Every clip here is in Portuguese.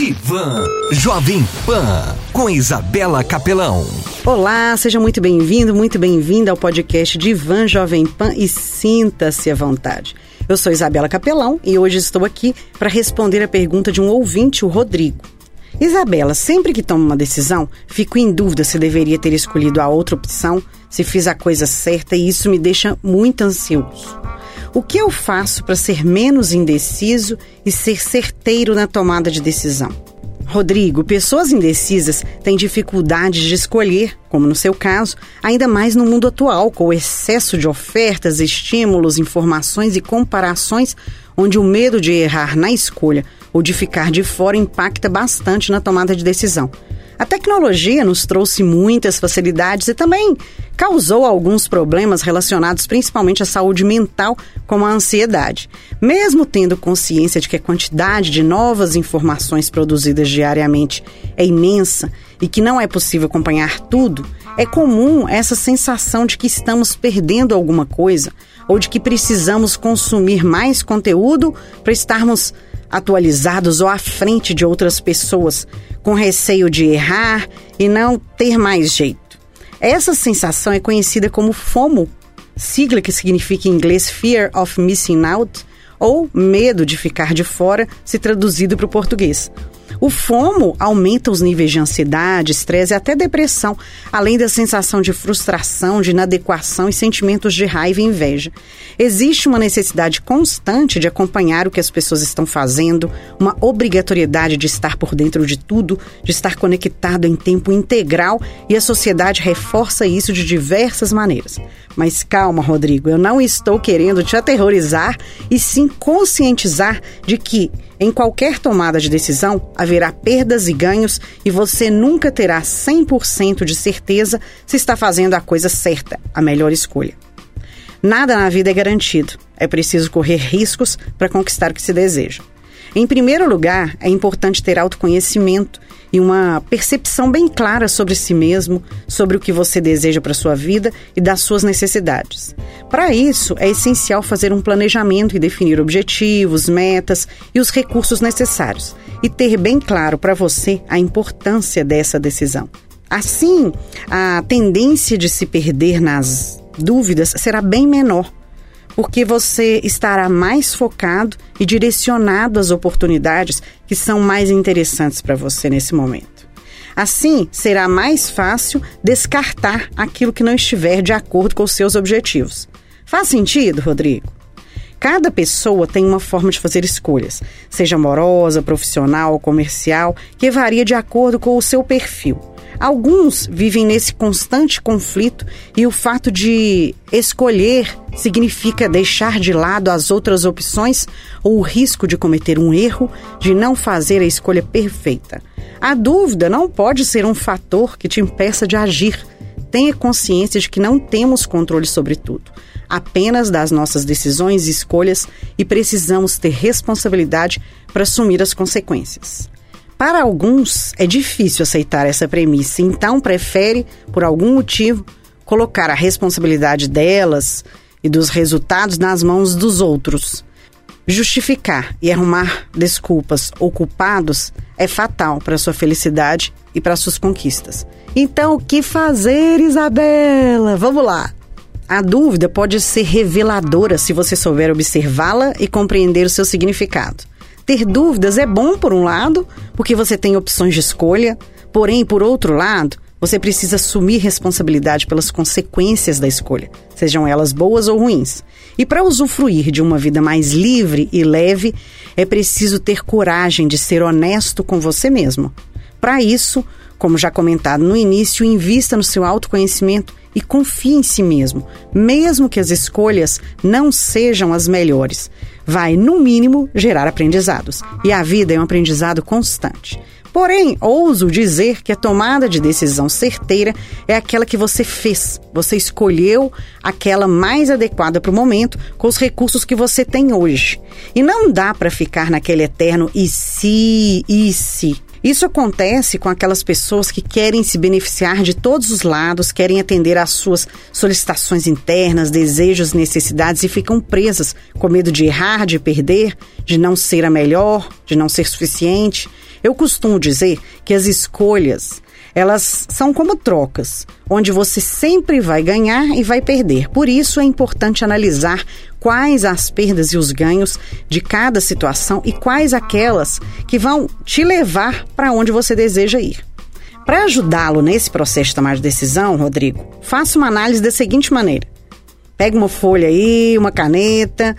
Divan Jovem Pan com Isabela Capelão. Olá, seja muito bem-vindo, muito bem-vinda ao podcast Divan Jovem Pan e sinta-se à vontade. Eu sou Isabela Capelão e hoje estou aqui para responder a pergunta de um ouvinte, o Rodrigo. Isabela, sempre que tomo uma decisão, fico em dúvida se deveria ter escolhido a outra opção, se fiz a coisa certa e isso me deixa muito ansioso. O que eu faço para ser menos indeciso e ser certeiro na tomada de decisão? Rodrigo, pessoas indecisas têm dificuldades de escolher, como no seu caso, ainda mais no mundo atual, com o excesso de ofertas, estímulos, informações e comparações, onde o medo de errar na escolha ou de ficar de fora impacta bastante na tomada de decisão. A tecnologia nos trouxe muitas facilidades e também causou alguns problemas relacionados principalmente à saúde mental, como a ansiedade. Mesmo tendo consciência de que a quantidade de novas informações produzidas diariamente é imensa e que não é possível acompanhar tudo, é comum essa sensação de que estamos perdendo alguma coisa ou de que precisamos consumir mais conteúdo para estarmos atualizados ou à frente de outras pessoas, com receio de errar e não ter mais jeito. Essa sensação é conhecida como FOMO, sigla que significa em inglês Fear of Missing Out, ou medo de ficar de fora, se traduzido para o português. O FOMO aumenta os níveis de ansiedade, estresse e até depressão, além da sensação de frustração, de inadequação e sentimentos de raiva e inveja. Existe uma necessidade constante de acompanhar o que as pessoas estão fazendo, uma obrigatoriedade de estar por dentro de tudo, de estar conectado em tempo integral e a sociedade reforça isso de diversas maneiras. Mas calma, Rodrigo, eu não estou querendo te aterrorizar e sim conscientizar de que em qualquer tomada de decisão, haverá perdas e ganhos e você nunca terá 100% de certeza se está fazendo a coisa certa, a melhor escolha. Nada na vida é garantido. É preciso correr riscos para conquistar o que se deseja. Em primeiro lugar, é importante ter autoconhecimento e uma percepção bem clara sobre si mesmo, sobre o que você deseja para sua vida e das suas necessidades. Para isso, é essencial fazer um planejamento e definir objetivos, metas e os recursos necessários, e ter bem claro para você a importância dessa decisão. Assim, a tendência de se perder nas dúvidas será bem menor porque você estará mais focado e direcionado às oportunidades que são mais interessantes para você nesse momento. Assim, será mais fácil descartar aquilo que não estiver de acordo com os seus objetivos. Faz sentido, Rodrigo? Cada pessoa tem uma forma de fazer escolhas, seja amorosa, profissional, comercial, que varia de acordo com o seu perfil. Alguns vivem nesse constante conflito e o fato de escolher significa deixar de lado as outras opções ou o risco de cometer um erro, de não fazer a escolha perfeita. A dúvida não pode ser um fator que te impeça de agir. Tenha consciência de que não temos controle sobre tudo, apenas das nossas decisões e escolhas e precisamos ter responsabilidade para assumir as consequências. Para alguns, é difícil aceitar essa premissa, então prefere, por algum motivo, colocar a responsabilidade delas e dos resultados nas mãos dos outros. Justificar e arrumar desculpas ou culpados é fatal para sua felicidade e para suas conquistas. Então, o que fazer, Isabela? Vamos lá! A dúvida pode ser reveladora se você souber observá-la e compreender o seu significado. Ter dúvidas é bom, por um lado, porque você tem opções de escolha, porém, por outro lado, você precisa assumir responsabilidade pelas consequências da escolha, sejam elas boas ou ruins. E para usufruir de uma vida mais livre e leve, é preciso ter coragem de ser honesto com você mesmo. Para isso, como já comentado no início, invista no seu autoconhecimento e confie em si mesmo, mesmo que as escolhas não sejam as melhores. Vai, no mínimo, gerar aprendizados. E a vida é um aprendizado constante. Porém, ouso dizer que a tomada de decisão certeira é aquela que você fez. Você escolheu aquela mais adequada para o momento com os recursos que você tem hoje. E não dá para ficar naquele eterno e se, e se. Isso acontece com aquelas pessoas que querem se beneficiar de todos os lados, querem atender às suas solicitações internas, desejos, necessidades e ficam presas com medo de errar, de perder, de não ser a melhor, de não ser suficiente. Eu costumo dizer que as escolhas elas são como trocas, onde você sempre vai ganhar e vai perder. Por isso é importante analisar quais as perdas e os ganhos de cada situação e quais aquelas que vão te levar para onde você deseja ir. Para ajudá-lo nesse processo de tomar de decisão, Rodrigo, faça uma análise da seguinte maneira: pegue uma folha aí, uma caneta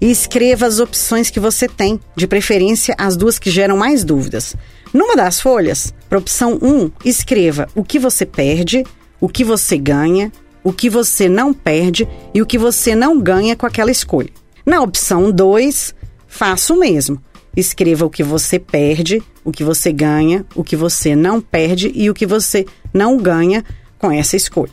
e escreva as opções que você tem, de preferência as duas que geram mais dúvidas. Numa das folhas, para opção 1, escreva o que você perde, o que você ganha, o que você não perde e o que você não ganha com aquela escolha. Na opção 2, faça o mesmo. Escreva o que você perde, o que você ganha, o que você não perde e o que você não ganha com essa escolha.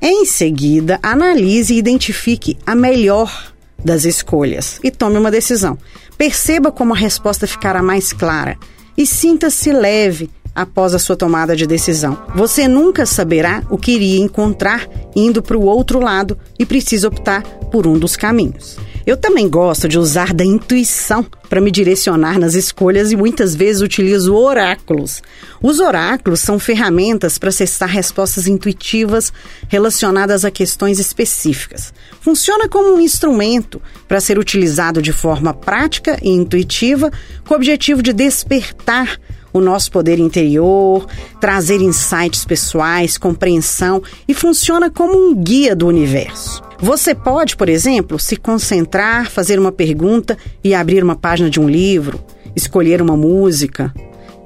Em seguida, analise e identifique a melhor das escolhas e tome uma decisão. Perceba como a resposta ficará mais clara e sinta-se leve após a sua tomada de decisão. Você nunca saberá o que iria encontrar indo para o outro lado e precisa optar por um dos caminhos. Eu também gosto de usar da intuição para me direcionar nas escolhas e muitas vezes utilizo oráculos. Os oráculos são ferramentas para acessar respostas intuitivas relacionadas a questões específicas. Funciona como um instrumento para ser utilizado de forma prática e intuitiva com o objetivo de despertar o nosso poder interior, trazer insights pessoais, compreensão e funciona como um guia do universo. Você pode, por exemplo, se concentrar, fazer uma pergunta e abrir uma página de um livro, escolher uma música.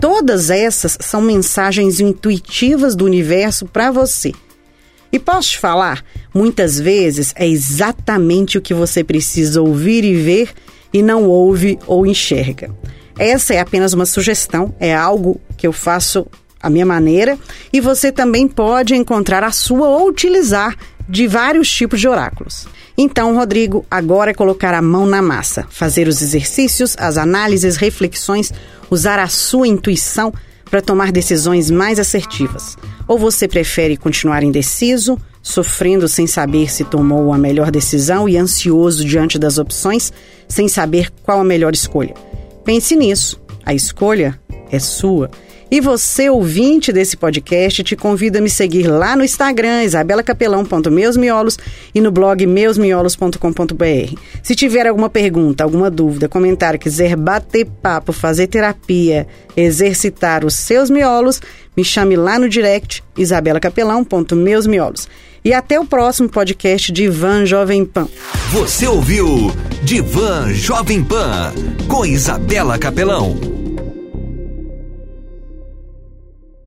Todas essas são mensagens intuitivas do universo para você. E posso te falar, muitas vezes é exatamente o que você precisa ouvir e ver e não ouve ou enxerga. Essa é apenas uma sugestão, é algo que eu faço a minha maneira e você também pode encontrar a sua ou utilizar de vários tipos de oráculos. Então, Rodrigo, agora é colocar a mão na massa, fazer os exercícios, as análises, reflexões, usar a sua intuição para tomar decisões mais assertivas. Ou você prefere continuar indeciso, sofrendo sem saber se tomou a melhor decisão e ansioso diante das opções, sem saber qual a melhor escolha? Pense nisso. A escolha é sua. E você, ouvinte desse podcast, te convido a me seguir lá no Instagram, isabelacapelão.meusmiolos e no blog meusmiolos.com.br. Se tiver alguma pergunta, alguma dúvida, comentário, quiser bater papo, fazer terapia, exercitar os seus miolos, me chame lá no direct isabelacapelão.meusmiolos. E até o próximo podcast Divan Jovem Pan. Você ouviu Divan Jovem Pan com Isabela Capelão.